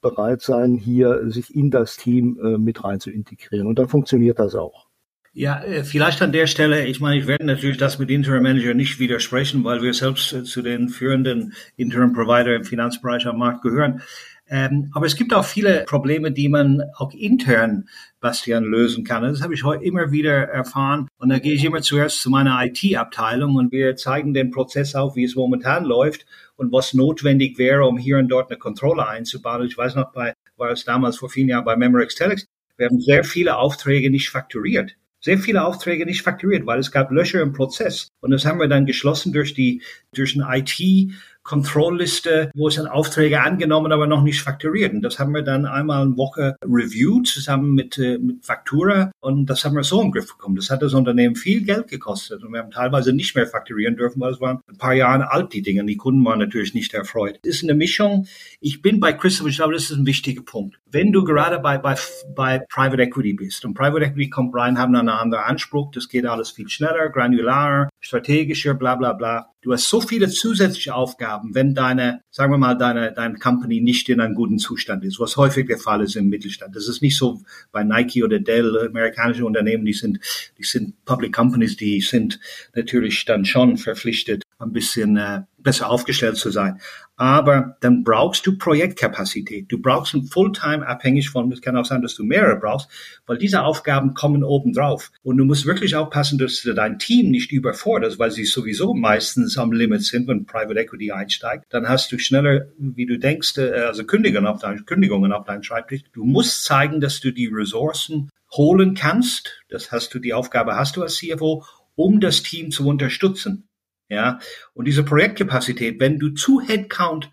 bereit sein, hier sich in das Team äh, mit rein zu integrieren. Und dann funktioniert das auch. Ja, äh, vielleicht an der Stelle, ich meine, ich werde natürlich das mit Interim Manager nicht widersprechen, weil wir selbst zu den führenden Interim Provider im Finanzbereich am Markt gehören. Ähm, aber es gibt auch viele Probleme, die man auch intern, Bastian, lösen kann. Das habe ich heute immer wieder erfahren. Und da gehe ich immer zuerst zu meiner IT-Abteilung und wir zeigen den Prozess auf, wie es momentan läuft und was notwendig wäre, um hier und dort eine Kontrolle einzubauen. Ich weiß noch, bei, war es damals vor vielen Jahren bei Memorex Telex, wir haben sehr viele Aufträge nicht fakturiert sehr viele Aufträge nicht fakturiert, weil es gab Löcher im Prozess. Und das haben wir dann geschlossen durch die, durch ein IT Kontrollliste, wo es dann Aufträge angenommen, aber noch nicht fakturiert. Und das haben wir dann einmal eine Woche reviewed zusammen mit, äh, mit Faktura und das haben wir so im Griff bekommen. Das hat das Unternehmen viel Geld gekostet und wir haben teilweise nicht mehr fakturieren dürfen, weil es waren ein paar Jahre alt, die Dinge. Die Kunden waren natürlich nicht erfreut. Es ist eine Mischung. Ich bin bei Christopher, ich glaube, das ist ein wichtiger Punkt. Wenn du gerade bei, bei, bei Private Equity bist und Private Equity kommt rein, haben einen anderen Anspruch, das geht alles viel schneller, granularer, strategischer, bla bla bla. Du hast so viele zusätzliche Aufgaben, wenn deine, sagen wir mal, deine, deine Company nicht in einem guten Zustand ist, was häufig der Fall ist im Mittelstand. Das ist nicht so bei Nike oder Dell, amerikanische Unternehmen, die sind, die sind Public Companies, die sind natürlich dann schon verpflichtet, ein bisschen äh, besser aufgestellt zu sein. Aber dann brauchst du Projektkapazität. Du brauchst ein Fulltime abhängig von, es kann auch sein, dass du mehrere brauchst, weil diese Aufgaben kommen oben drauf. Und du musst wirklich aufpassen, dass du dein Team nicht überforderst, weil sie sowieso meistens am Limit sind, wenn Private Equity einsteigt. Dann hast du schneller, wie du denkst, äh, also Kündigungen auf deinen, Kündigungen auf deinen Schreibtisch. Du musst zeigen, dass du die Ressourcen holen kannst. Das hast du, die Aufgabe hast du als CFO, um das Team zu unterstützen. Ja, und diese Projektkapazität, wenn du zu Headcount,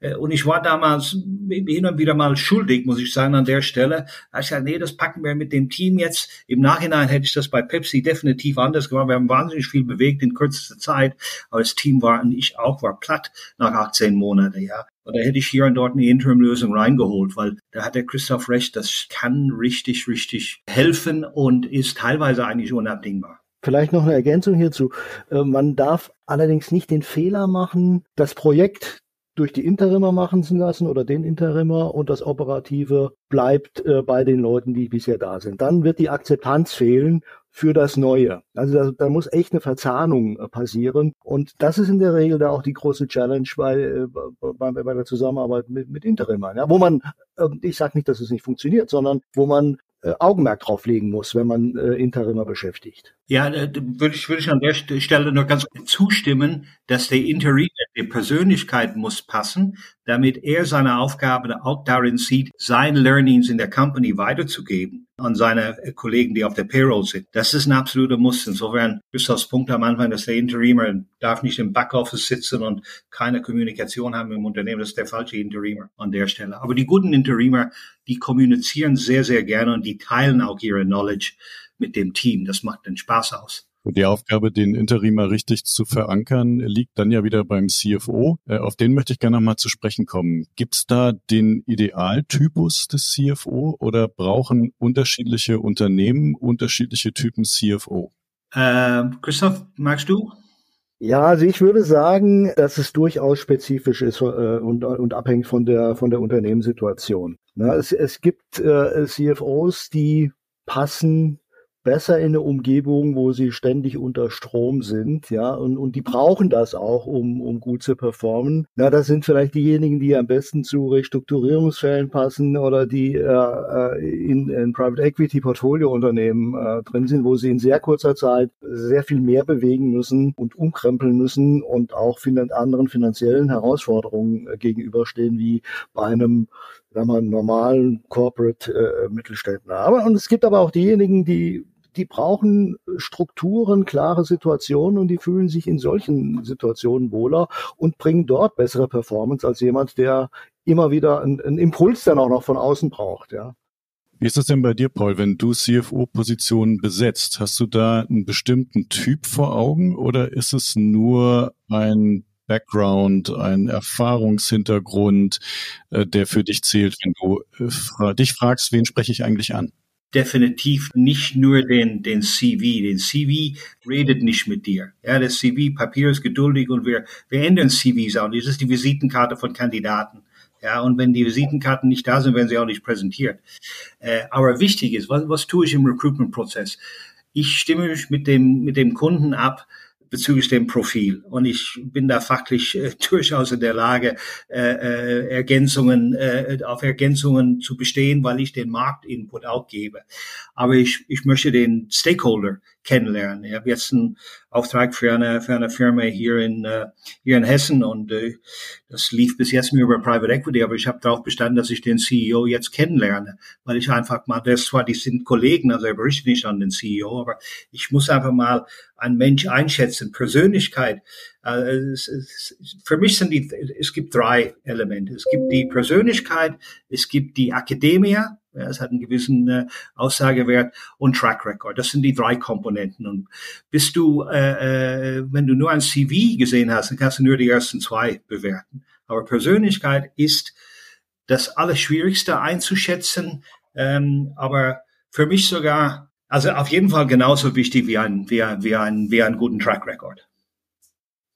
äh, und ich war damals hin und wieder mal schuldig, muss ich sagen, an der Stelle, da ich gesagt, nee, das packen wir mit dem Team jetzt. Im Nachhinein hätte ich das bei Pepsi definitiv anders gemacht. Wir haben wahnsinnig viel bewegt in kürzester Zeit, aber das Team war, und ich auch, war platt nach 18 Monaten, ja. Und da hätte ich hier und dort eine Interim-Lösung reingeholt, weil da hat der Christoph recht, das kann richtig, richtig helfen und ist teilweise eigentlich unabdingbar. Vielleicht noch eine Ergänzung hierzu. Äh, man darf allerdings nicht den Fehler machen, das Projekt durch die Interimer machen zu lassen oder den Interimer und das Operative bleibt äh, bei den Leuten, die bisher da sind. Dann wird die Akzeptanz fehlen für das Neue. Also da, da muss echt eine Verzahnung äh, passieren. Und das ist in der Regel da auch die große Challenge bei, bei, bei der Zusammenarbeit mit, mit Interimern. Ja, wo man, ich sage nicht, dass es nicht funktioniert, sondern wo man Augenmerk drauf legen muss, wenn man Interimer beschäftigt. Ja, da würde ich, würde ich an der Stelle nur ganz zustimmen, dass der Interim, die Persönlichkeit muss passen, damit er seine Aufgabe auch darin sieht, sein Learnings in der Company weiterzugeben an seine Kollegen, die auf der Payroll sind. Das ist ein absoluter Muss. Insofern bis aufs Punkt am Anfang, dass der Interimer darf nicht im Backoffice sitzen und keine Kommunikation haben im Unternehmen. Das ist der falsche Interimer an der Stelle. Aber die guten Interimer, die kommunizieren sehr, sehr gerne und die teilen auch ihre Knowledge mit dem Team. Das macht den Spaß aus. Die Aufgabe, den Interimer richtig zu verankern, liegt dann ja wieder beim CFO. Äh, auf den möchte ich gerne nochmal zu sprechen kommen. Gibt es da den Idealtypus des CFO oder brauchen unterschiedliche Unternehmen unterschiedliche Typen CFO? Äh, Christoph, magst du? Ja, also ich würde sagen, dass es durchaus spezifisch ist äh, und, und abhängt von der von der Unternehmenssituation. Na, es, es gibt äh, CFOs, die passen besser in eine Umgebung, wo sie ständig unter Strom sind, ja, und, und die brauchen das auch, um, um gut zu performen. Na, das sind vielleicht diejenigen, die am besten zu Restrukturierungsfällen passen oder die äh, äh in, in Private Equity Portfoliounternehmen äh, drin sind, wo sie in sehr kurzer Zeit sehr viel mehr bewegen müssen und umkrempeln müssen und auch anderen finanziellen Herausforderungen äh, gegenüberstehen, wie bei einem sagen wir, normalen Corporate äh, Mittelständler. Aber und es gibt aber auch diejenigen, die die brauchen Strukturen, klare Situationen und die fühlen sich in solchen Situationen wohler und bringen dort bessere Performance als jemand, der immer wieder einen, einen Impuls dann auch noch von außen braucht, ja. Wie ist das denn bei dir, Paul, wenn du CFO-Positionen besetzt? Hast du da einen bestimmten Typ vor Augen oder ist es nur ein Background, ein Erfahrungshintergrund, äh, der für dich zählt, wenn du äh, dich fragst, wen spreche ich eigentlich an? Definitiv nicht nur den, den CV. Den CV redet nicht mit dir. Ja, das CV, Papier ist geduldig und wir, wir ändern CVs auch. Das ist die Visitenkarte von Kandidaten. Ja, und wenn die Visitenkarten nicht da sind, werden sie auch nicht präsentiert. Äh, aber wichtig ist, was, was tue ich im Recruitment-Prozess? Ich stimme mich mit dem, mit dem Kunden ab, bezüglich dem Profil. Und ich bin da fachlich äh, durchaus in der Lage, äh, äh, Ergänzungen, äh, auf Ergänzungen zu bestehen, weil ich den Marktinput auch gebe. Aber ich, ich möchte den Stakeholder kennenlernen. Ich habe jetzt einen Auftrag für eine, für eine Firma hier in, äh, hier in Hessen und äh, das lief bis jetzt nur über Private Equity, aber ich habe darauf bestanden, dass ich den CEO jetzt kennenlerne, weil ich einfach mal, das zwar, die sind Kollegen, also er berichtet nicht an den CEO, aber ich muss einfach mal einen Mensch einschätzen, Persönlichkeit. Äh, es, es, für mich sind die, es gibt drei Elemente. Es gibt die Persönlichkeit, es gibt die Akademie, ja, es hat einen gewissen äh, Aussagewert und Track Record. Das sind die drei Komponenten. Und bist du, äh, äh, wenn du nur ein CV gesehen hast, dann kannst du nur die ersten zwei bewerten. Aber Persönlichkeit ist das Allerschwierigste einzuschätzen. Ähm, aber für mich sogar, also auf jeden Fall genauso wichtig wie ein, wie ein, wie ein, wie ein guten Track Record.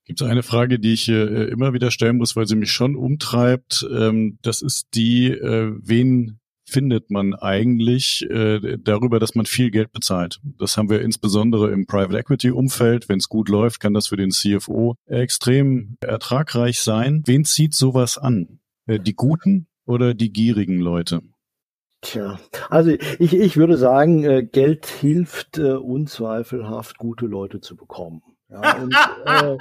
Gibt es eine Frage, die ich äh, immer wieder stellen muss, weil sie mich schon umtreibt. Ähm, das ist die, äh, wen findet man eigentlich äh, darüber, dass man viel Geld bezahlt. Das haben wir insbesondere im Private Equity Umfeld. Wenn es gut läuft, kann das für den CFO extrem ertragreich sein. Wen zieht sowas an? Äh, die guten oder die gierigen Leute? Tja, also ich, ich würde sagen, äh, Geld hilft äh, unzweifelhaft, gute Leute zu bekommen. Ja, und, äh,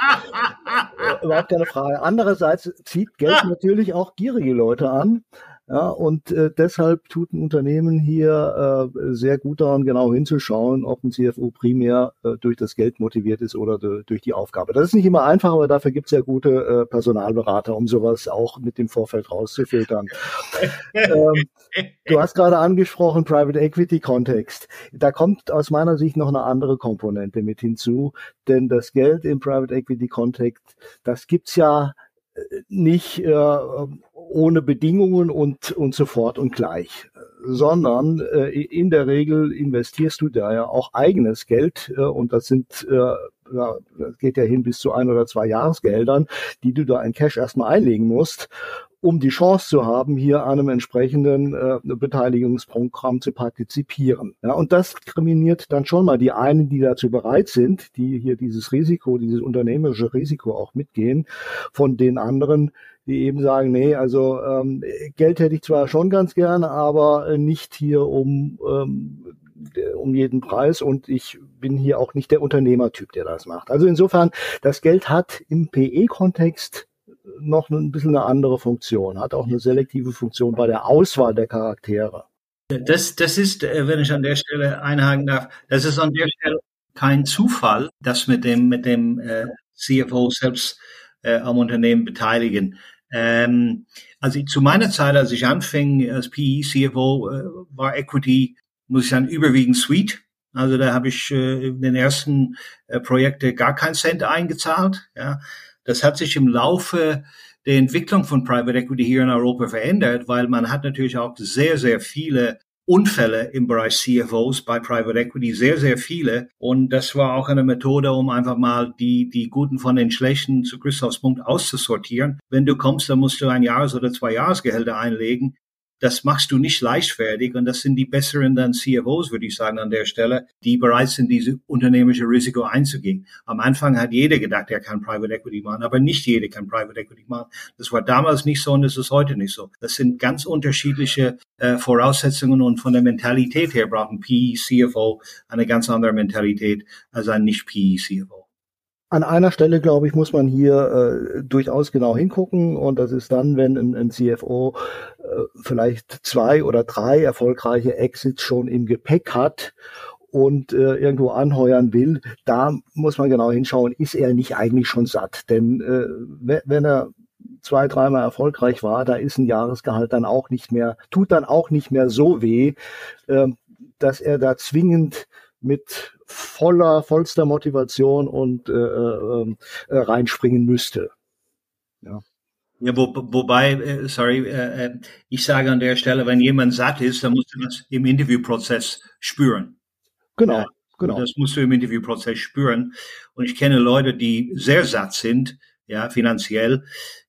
überhaupt keine Frage. Andererseits zieht Geld natürlich auch gierige Leute an. Ja, und äh, deshalb tut ein Unternehmen hier äh, sehr gut daran, genau hinzuschauen, ob ein CFO primär äh, durch das Geld motiviert ist oder durch die Aufgabe. Das ist nicht immer einfach, aber dafür gibt es ja gute äh, Personalberater, um sowas auch mit dem Vorfeld rauszufiltern. ähm, du hast gerade angesprochen, Private Equity Kontext. Da kommt aus meiner Sicht noch eine andere Komponente mit hinzu, denn das Geld im Private Equity Kontext, das gibt's ja nicht äh, ohne Bedingungen und, und sofort und gleich, sondern äh, in der Regel investierst du da ja auch eigenes Geld äh, und das sind äh, das geht ja hin bis zu ein oder zwei Jahresgeldern, die du da in Cash erstmal einlegen musst um die Chance zu haben, hier an einem entsprechenden äh, Beteiligungsprogramm zu partizipieren. Ja, und das kriminiert dann schon mal die einen, die dazu bereit sind, die hier dieses Risiko, dieses unternehmerische Risiko auch mitgehen, von den anderen, die eben sagen, nee, also ähm, Geld hätte ich zwar schon ganz gerne, aber nicht hier um ähm, um jeden Preis und ich bin hier auch nicht der Unternehmertyp, der das macht. Also insofern, das Geld hat im PE-Kontext noch ein bisschen eine andere Funktion, hat auch eine selektive Funktion bei der Auswahl der Charaktere. Das, das ist, äh, wenn ich an der Stelle einhaken darf, das ist an der Stelle kein Zufall, dass mit dem, mit dem äh, CFO selbst äh, am Unternehmen beteiligen. Ähm, also zu meiner Zeit, als ich anfing als PE CFO, äh, war Equity, muss ich sagen, überwiegend Suite. Also da habe ich äh, in den ersten äh, Projekte gar keinen Cent eingezahlt. Ja. Das hat sich im Laufe der Entwicklung von Private Equity hier in Europa verändert, weil man hat natürlich auch sehr, sehr viele Unfälle im Bereich CFOs bei Private Equity, sehr, sehr viele. Und das war auch eine Methode, um einfach mal die, die Guten von den Schlechten zu Christophs Punkt auszusortieren. Wenn du kommst, dann musst du ein Jahres- oder zwei Jahresgehälter einlegen das machst du nicht leichtfertig und das sind die besseren dann CFOs, würde ich sagen, an der Stelle, die bereit sind, diese unternehmerische Risiko einzugehen. Am Anfang hat jeder gedacht, er kann Private Equity machen, aber nicht jeder kann Private Equity machen. Das war damals nicht so und das ist heute nicht so. Das sind ganz unterschiedliche äh, Voraussetzungen und von der Mentalität her braucht ein PE CFO eine ganz andere Mentalität als ein nicht PE CFO. An einer Stelle, glaube ich, muss man hier äh, durchaus genau hingucken und das ist dann, wenn ein, ein CFO äh, vielleicht zwei oder drei erfolgreiche Exits schon im Gepäck hat und äh, irgendwo anheuern will, da muss man genau hinschauen, ist er nicht eigentlich schon satt? Denn äh, wenn er zwei, dreimal erfolgreich war, da ist ein Jahresgehalt dann auch nicht mehr, tut dann auch nicht mehr so weh, äh, dass er da zwingend mit voller, vollster Motivation und äh, äh, äh, reinspringen müsste. Ja. Ja, wo, wobei, äh, sorry, äh, äh, ich sage an der Stelle, wenn jemand satt ist, dann musst du das im Interviewprozess spüren. Genau, ja, genau. Das musst du im Interviewprozess spüren. Und ich kenne Leute, die sehr satt sind, ja, finanziell,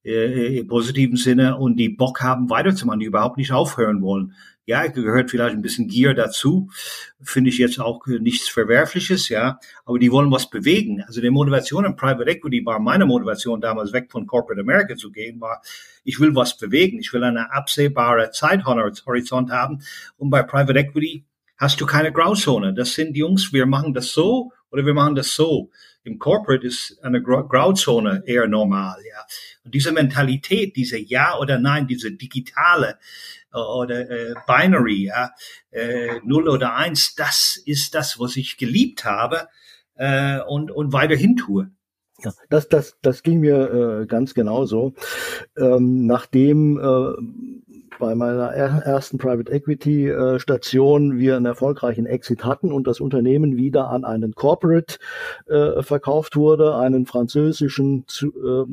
äh, im positiven Sinne, und die Bock haben, weiterzumachen, die überhaupt nicht aufhören wollen. Ja, gehört vielleicht ein bisschen Gier dazu. Finde ich jetzt auch nichts Verwerfliches, ja. Aber die wollen was bewegen. Also die Motivation in Private Equity war meine Motivation damals weg von Corporate America zu gehen, war, ich will was bewegen. Ich will eine absehbare Zeithorizont haben. Und bei Private Equity hast du keine Grauzone. Das sind Jungs, wir machen das so oder wir machen das so. Im Corporate ist eine Grauzone eher normal, ja. Und diese Mentalität, diese Ja oder Nein, diese digitale, oder äh, Binary, ja, äh, 0 oder 1, das ist das, was ich geliebt habe äh, und, und weiterhin tue. Ja, das, das, das ging mir äh, ganz genauso. Ähm, nachdem äh, bei meiner ersten Private Equity äh, Station wir einen erfolgreichen Exit hatten und das Unternehmen wieder an einen Corporate äh, verkauft wurde, einen französischen zu, äh,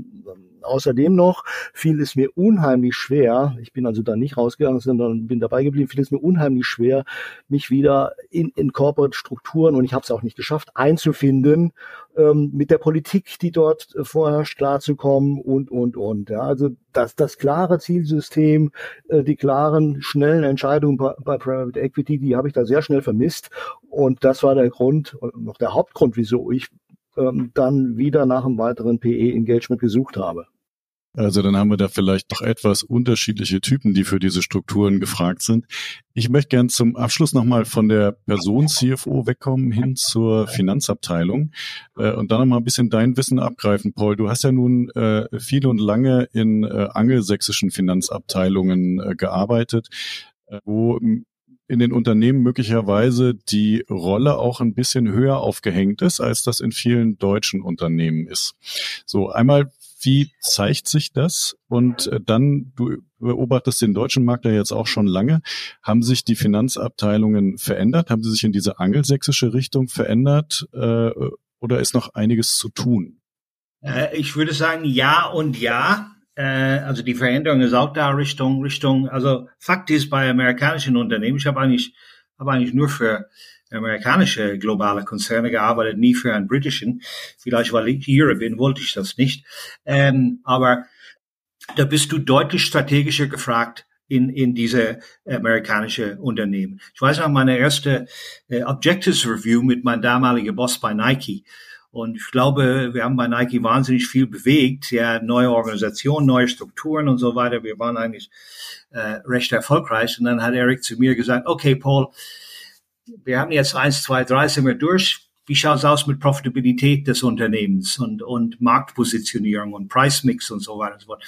außerdem noch fiel es mir unheimlich schwer, ich bin also da nicht rausgegangen, sondern bin dabei geblieben, fiel es mir unheimlich schwer, mich wieder in, in Corporate-Strukturen, und ich habe es auch nicht geschafft, einzufinden, ähm, mit der Politik, die dort vorherrscht, klarzukommen und, und, und. Ja. Also das, das klare Zielsystem, äh, die klaren, schnellen Entscheidungen bei, bei Private Equity, die habe ich da sehr schnell vermisst. Und das war der Grund, noch der Hauptgrund, wieso ich ähm, dann wieder nach einem weiteren PE-Engagement gesucht habe. Also dann haben wir da vielleicht doch etwas unterschiedliche Typen, die für diese Strukturen gefragt sind. Ich möchte gern zum Abschluss nochmal von der Person CFO wegkommen hin zur Finanzabteilung äh, und dann nochmal ein bisschen dein Wissen abgreifen, Paul. Du hast ja nun äh, viel und lange in äh, angelsächsischen Finanzabteilungen äh, gearbeitet, äh, wo in den Unternehmen möglicherweise die Rolle auch ein bisschen höher aufgehängt ist, als das in vielen deutschen Unternehmen ist. So, einmal, wie zeigt sich das? Und äh, dann, du beobachtest den deutschen Markt ja jetzt auch schon lange. Haben sich die Finanzabteilungen verändert? Haben sie sich in diese angelsächsische Richtung verändert? Äh, oder ist noch einiges zu tun? Äh, ich würde sagen, ja und ja. Also die Veränderung ist auch da Richtung, Richtung, also Fakt ist bei amerikanischen Unternehmen, ich habe eigentlich, habe eigentlich nur für amerikanische globale Konzerne gearbeitet, nie für einen britischen. Vielleicht, weil ich hier bin, wollte ich das nicht. Ähm, aber da bist du deutlich strategischer gefragt in, in diese amerikanische Unternehmen. Ich weiß noch, meine erste äh, Objectives Review mit meinem damaligen Boss bei Nike. Und ich glaube, wir haben bei Nike wahnsinnig viel bewegt, ja, neue Organisationen, neue Strukturen und so weiter. Wir waren eigentlich äh, recht erfolgreich. Und dann hat Eric zu mir gesagt, okay, Paul, wir haben jetzt eins, zwei, drei sind wir durch. Wie schaut's aus mit Profitabilität des Unternehmens und, und Marktpositionierung und Preismix und so weiter und so fort?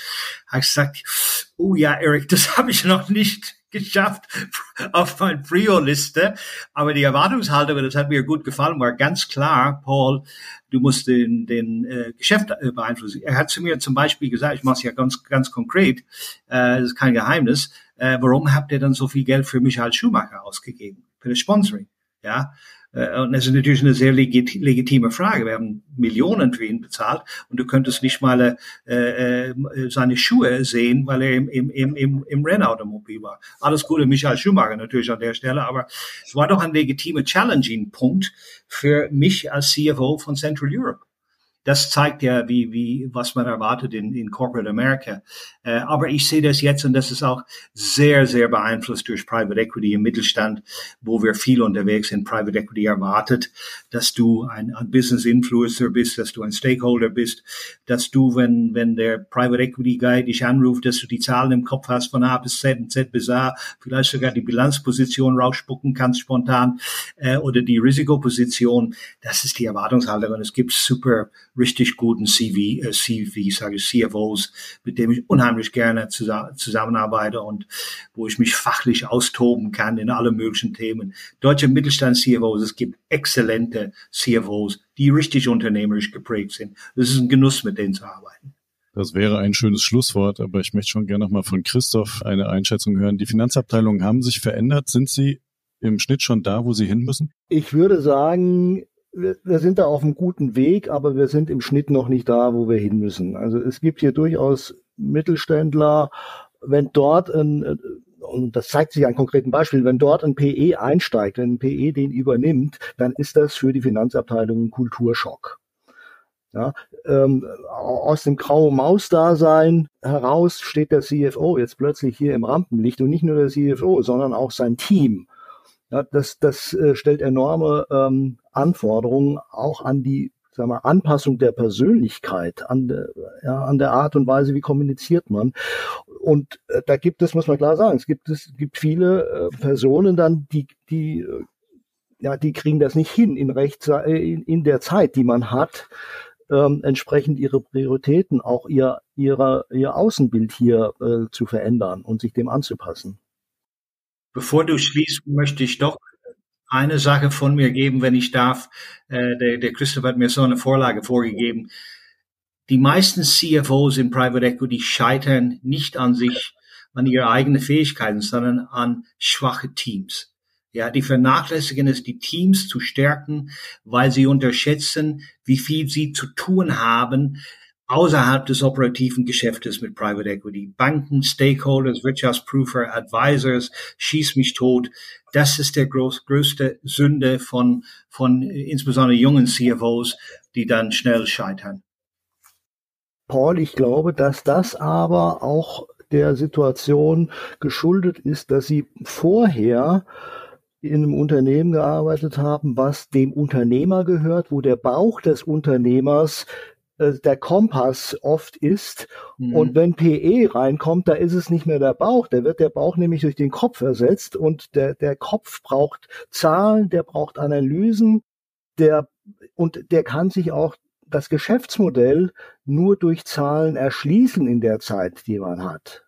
Habe ich gesagt, oh ja, Eric, das habe ich noch nicht geschafft auf meine Prio-Liste. Aber die Erwartungshaltung, das hat mir gut gefallen, war ganz klar, Paul, du musst den, den äh, Geschäft äh, beeinflussen. Er hat zu mir zum Beispiel gesagt, ich mache es ja ganz, ganz konkret, äh, das ist kein Geheimnis, äh, warum habt ihr dann so viel Geld für mich als Schuhmacher ausgegeben? Für das Sponsoring. Ja, äh, und das ist natürlich eine sehr legit legitime Frage. Wir haben Millionen für ihn bezahlt und du könntest nicht mal äh, äh, seine Schuhe sehen, weil er im, im, im, im Rennautomobil war. Alles Gute, Michael Schumacher natürlich an der Stelle, aber es war doch ein legitimer Challenging-Punkt für mich als CFO von Central Europe das zeigt ja, wie, wie, was man erwartet in, in Corporate America. Äh, aber ich sehe das jetzt und das ist auch sehr, sehr beeinflusst durch Private Equity im Mittelstand, wo wir viel unterwegs sind. Private Equity erwartet, dass du ein, ein Business Influencer bist, dass du ein Stakeholder bist, dass du, wenn, wenn der Private Equity Guy dich anruft, dass du die Zahlen im Kopf hast von A bis Z Z bis A, vielleicht sogar die Bilanzposition rausspucken kannst spontan, äh, oder die Risikoposition. Das ist die Erwartungshaltung und es gibt super richtig guten CV, äh, CV, sage ich, CFOs, mit dem ich unheimlich gerne zusammenarbeite und wo ich mich fachlich austoben kann in alle möglichen Themen. Deutsche Mittelstand-CFOs, es gibt exzellente CFOs, die richtig unternehmerisch geprägt sind. Das ist ein Genuss, mit denen zu arbeiten. Das wäre ein schönes Schlusswort, aber ich möchte schon gerne nochmal von Christoph eine Einschätzung hören. Die Finanzabteilungen haben sich verändert. Sind sie im Schnitt schon da, wo sie hin müssen? Ich würde sagen, wir, wir sind da auf einem guten Weg, aber wir sind im Schnitt noch nicht da, wo wir hin müssen. Also es gibt hier durchaus Mittelständler, wenn dort ein, und das zeigt sich an konkreten Beispielen, wenn dort ein PE einsteigt, wenn ein PE den übernimmt, dann ist das für die Finanzabteilung ein Kulturschock. Ja, ähm, aus dem grauen Maus-Dasein heraus steht der CFO jetzt plötzlich hier im Rampenlicht und nicht nur der CFO, sondern auch sein Team. Ja, das das äh, stellt enorme ähm, Anforderungen auch an die sagen wir, Anpassung der Persönlichkeit, an der, ja, an der Art und Weise, wie kommuniziert man. Und äh, da gibt es, muss man klar sagen, es gibt es gibt viele äh, Personen dann, die die äh, ja, die kriegen das nicht hin in, Rechts, äh, in, in der Zeit, die man hat, ähm, entsprechend ihre Prioritäten, auch ihr, ihrer, ihr Außenbild hier äh, zu verändern und sich dem anzupassen. Bevor du schließt, möchte ich doch eine Sache von mir geben, wenn ich darf. Äh, der, der Christoph hat mir so eine Vorlage vorgegeben. Die meisten CFOs in Private Equity scheitern nicht an sich, an ihre eigenen Fähigkeiten, sondern an schwache Teams. Ja, die vernachlässigen es, die Teams zu stärken, weil sie unterschätzen, wie viel sie zu tun haben, außerhalb des operativen Geschäftes mit Private Equity. Banken, Stakeholders, Wirtschaftsprüfer, Advisors, schieß mich tot. Das ist der groß, größte Sünde von, von insbesondere jungen CFOs, die dann schnell scheitern. Paul, ich glaube, dass das aber auch der Situation geschuldet ist, dass Sie vorher in einem Unternehmen gearbeitet haben, was dem Unternehmer gehört, wo der Bauch des Unternehmers äh, der Kompass oft ist. Mhm. Und wenn PE reinkommt, da ist es nicht mehr der Bauch. Da wird der Bauch nämlich durch den Kopf ersetzt und der, der Kopf braucht Zahlen, der braucht Analysen, der, und der kann sich auch das Geschäftsmodell nur durch Zahlen erschließen in der Zeit, die man hat.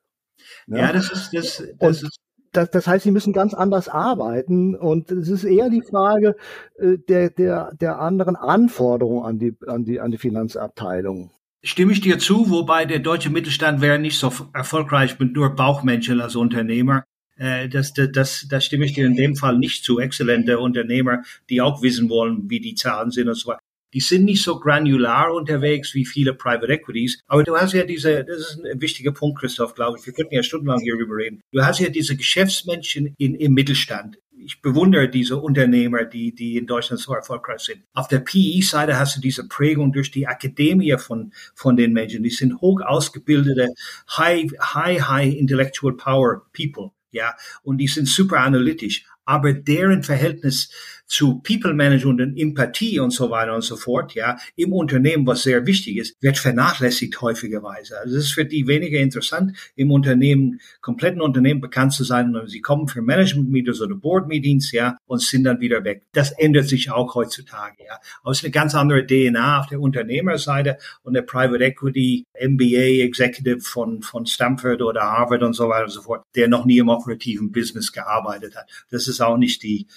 Ja, ja das ist, das, das ist das, das heißt, sie müssen ganz anders arbeiten und es ist eher die Frage äh, der, der, der anderen Anforderungen an die, an die, an die Finanzabteilung. Stimme ich dir zu, wobei der deutsche Mittelstand wäre nicht so erfolgreich mit nur Bauchmenschen als Unternehmer. Äh, das, das, das, das stimme ich dir in dem Fall nicht zu. Exzellente Unternehmer, die auch wissen wollen, wie die Zahlen sind und so weiter. Die sind nicht so granular unterwegs wie viele Private Equities. Aber du hast ja diese, das ist ein wichtiger Punkt, Christoph, glaube ich. Wir könnten ja stundenlang hierüber reden. Du hast ja diese Geschäftsmenschen in, im Mittelstand. Ich bewundere diese Unternehmer, die, die in Deutschland so erfolgreich sind. Auf der PE-Seite hast du diese Prägung durch die Akademie von, von den Menschen. Die sind hoch ausgebildete, high, high, high intellectual power people. Ja, und die sind super analytisch. Aber deren Verhältnis zu People Management und Empathie und so weiter und so fort, ja, im Unternehmen, was sehr wichtig ist, wird vernachlässigt häufigerweise. Also es ist für die weniger interessant, im Unternehmen, kompletten Unternehmen bekannt zu sein. Und sie kommen für Management Meetings oder Board Meetings, ja, und sind dann wieder weg. Das ändert sich auch heutzutage, ja. Aber es ist eine ganz andere DNA auf der Unternehmerseite und der Private Equity MBA Executive von, von Stanford oder Harvard und so weiter und so fort, der noch nie im operativen Business gearbeitet hat. Das ist auch nicht die,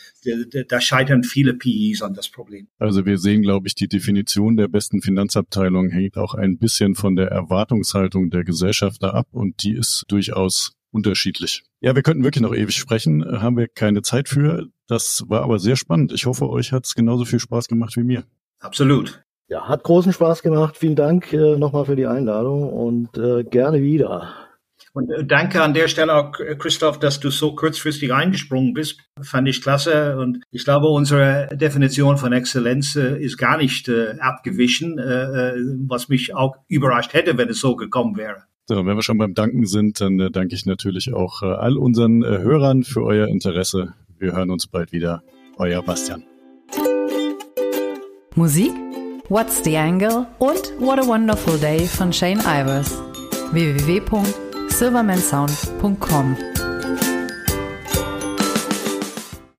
da scheitern viele PEs an das Problem. Also wir sehen, glaube ich, die Definition der besten Finanzabteilung hängt auch ein bisschen von der Erwartungshaltung der Gesellschafter ab und die ist durchaus unterschiedlich. Ja, wir könnten wirklich noch ewig sprechen, haben wir keine Zeit für. Das war aber sehr spannend. Ich hoffe, euch hat es genauso viel Spaß gemacht wie mir. Absolut. Ja, hat großen Spaß gemacht. Vielen Dank äh, nochmal für die Einladung und äh, gerne wieder. Und äh, danke an der Stelle auch, äh, Christoph, dass du so kurzfristig eingesprungen bist. Fand ich klasse. Und ich glaube, unsere Definition von Exzellenz äh, ist gar nicht äh, abgewichen, äh, was mich auch überrascht hätte, wenn es so gekommen wäre. So, wenn wir schon beim Danken sind, dann äh, danke ich natürlich auch all unseren Hörern für euer Interesse. Wir hören uns bald wieder. Euer Bastian. Musik? What's the Angle? Und What a Wonderful Day von Shane Ivers. www silvermansound.com.